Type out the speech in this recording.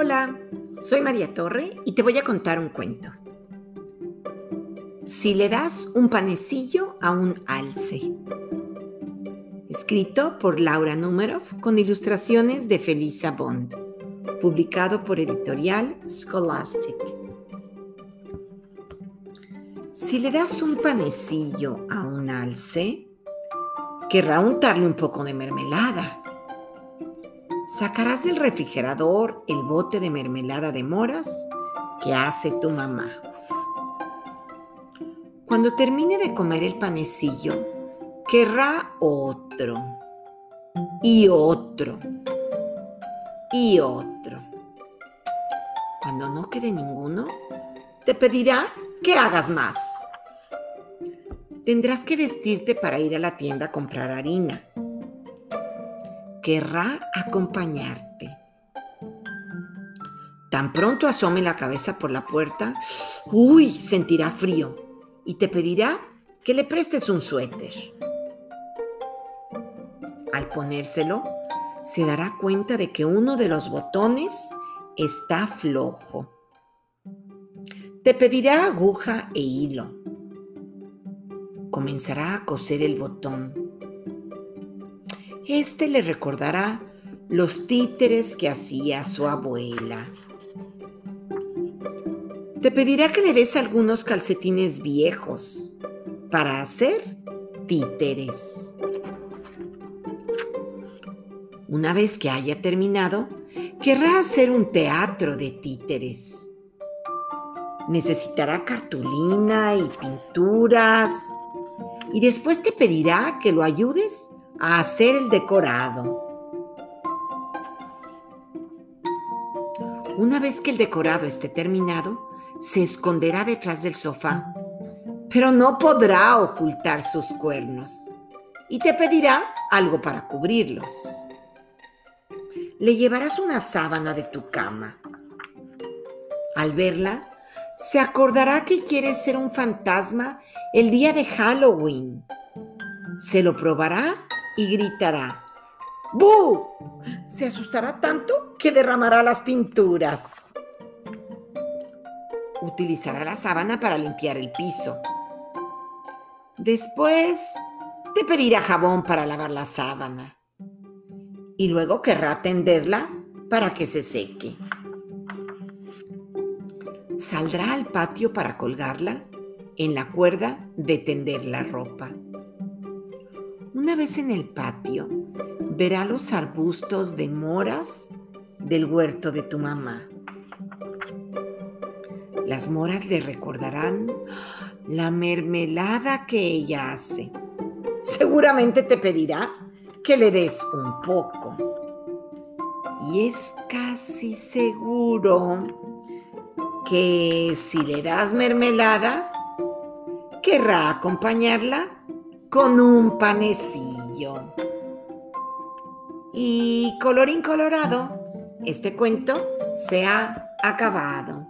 Hola, soy María Torre y te voy a contar un cuento. Si le das un panecillo a un alce. Escrito por Laura Numerov con ilustraciones de Felisa Bond. Publicado por editorial Scholastic. Si le das un panecillo a un alce, querrá untarle un poco de mermelada sacarás del refrigerador el bote de mermelada de moras que hace tu mamá. Cuando termine de comer el panecillo, querrá otro, y otro, y otro. Cuando no quede ninguno, te pedirá que hagas más. Tendrás que vestirte para ir a la tienda a comprar harina querrá acompañarte. Tan pronto asome la cabeza por la puerta, uy, sentirá frío y te pedirá que le prestes un suéter. Al ponérselo, se dará cuenta de que uno de los botones está flojo. Te pedirá aguja e hilo. Comenzará a coser el botón este le recordará los títeres que hacía su abuela. Te pedirá que le des algunos calcetines viejos para hacer títeres. Una vez que haya terminado, querrá hacer un teatro de títeres. Necesitará cartulina y pinturas y después te pedirá que lo ayudes a hacer el decorado. Una vez que el decorado esté terminado, se esconderá detrás del sofá, pero no podrá ocultar sus cuernos y te pedirá algo para cubrirlos. Le llevarás una sábana de tu cama. Al verla, se acordará que quieres ser un fantasma el día de Halloween. Se lo probará y gritará. ¡Bu! Se asustará tanto que derramará las pinturas. Utilizará la sábana para limpiar el piso. Después te pedirá jabón para lavar la sábana. Y luego querrá tenderla para que se seque. Saldrá al patio para colgarla en la cuerda de tender la ropa. Una vez en el patio, verá los arbustos de moras del huerto de tu mamá. Las moras le recordarán la mermelada que ella hace. Seguramente te pedirá que le des un poco. Y es casi seguro que si le das mermelada, querrá acompañarla con un panecillo. Y colorín colorado, este cuento se ha acabado.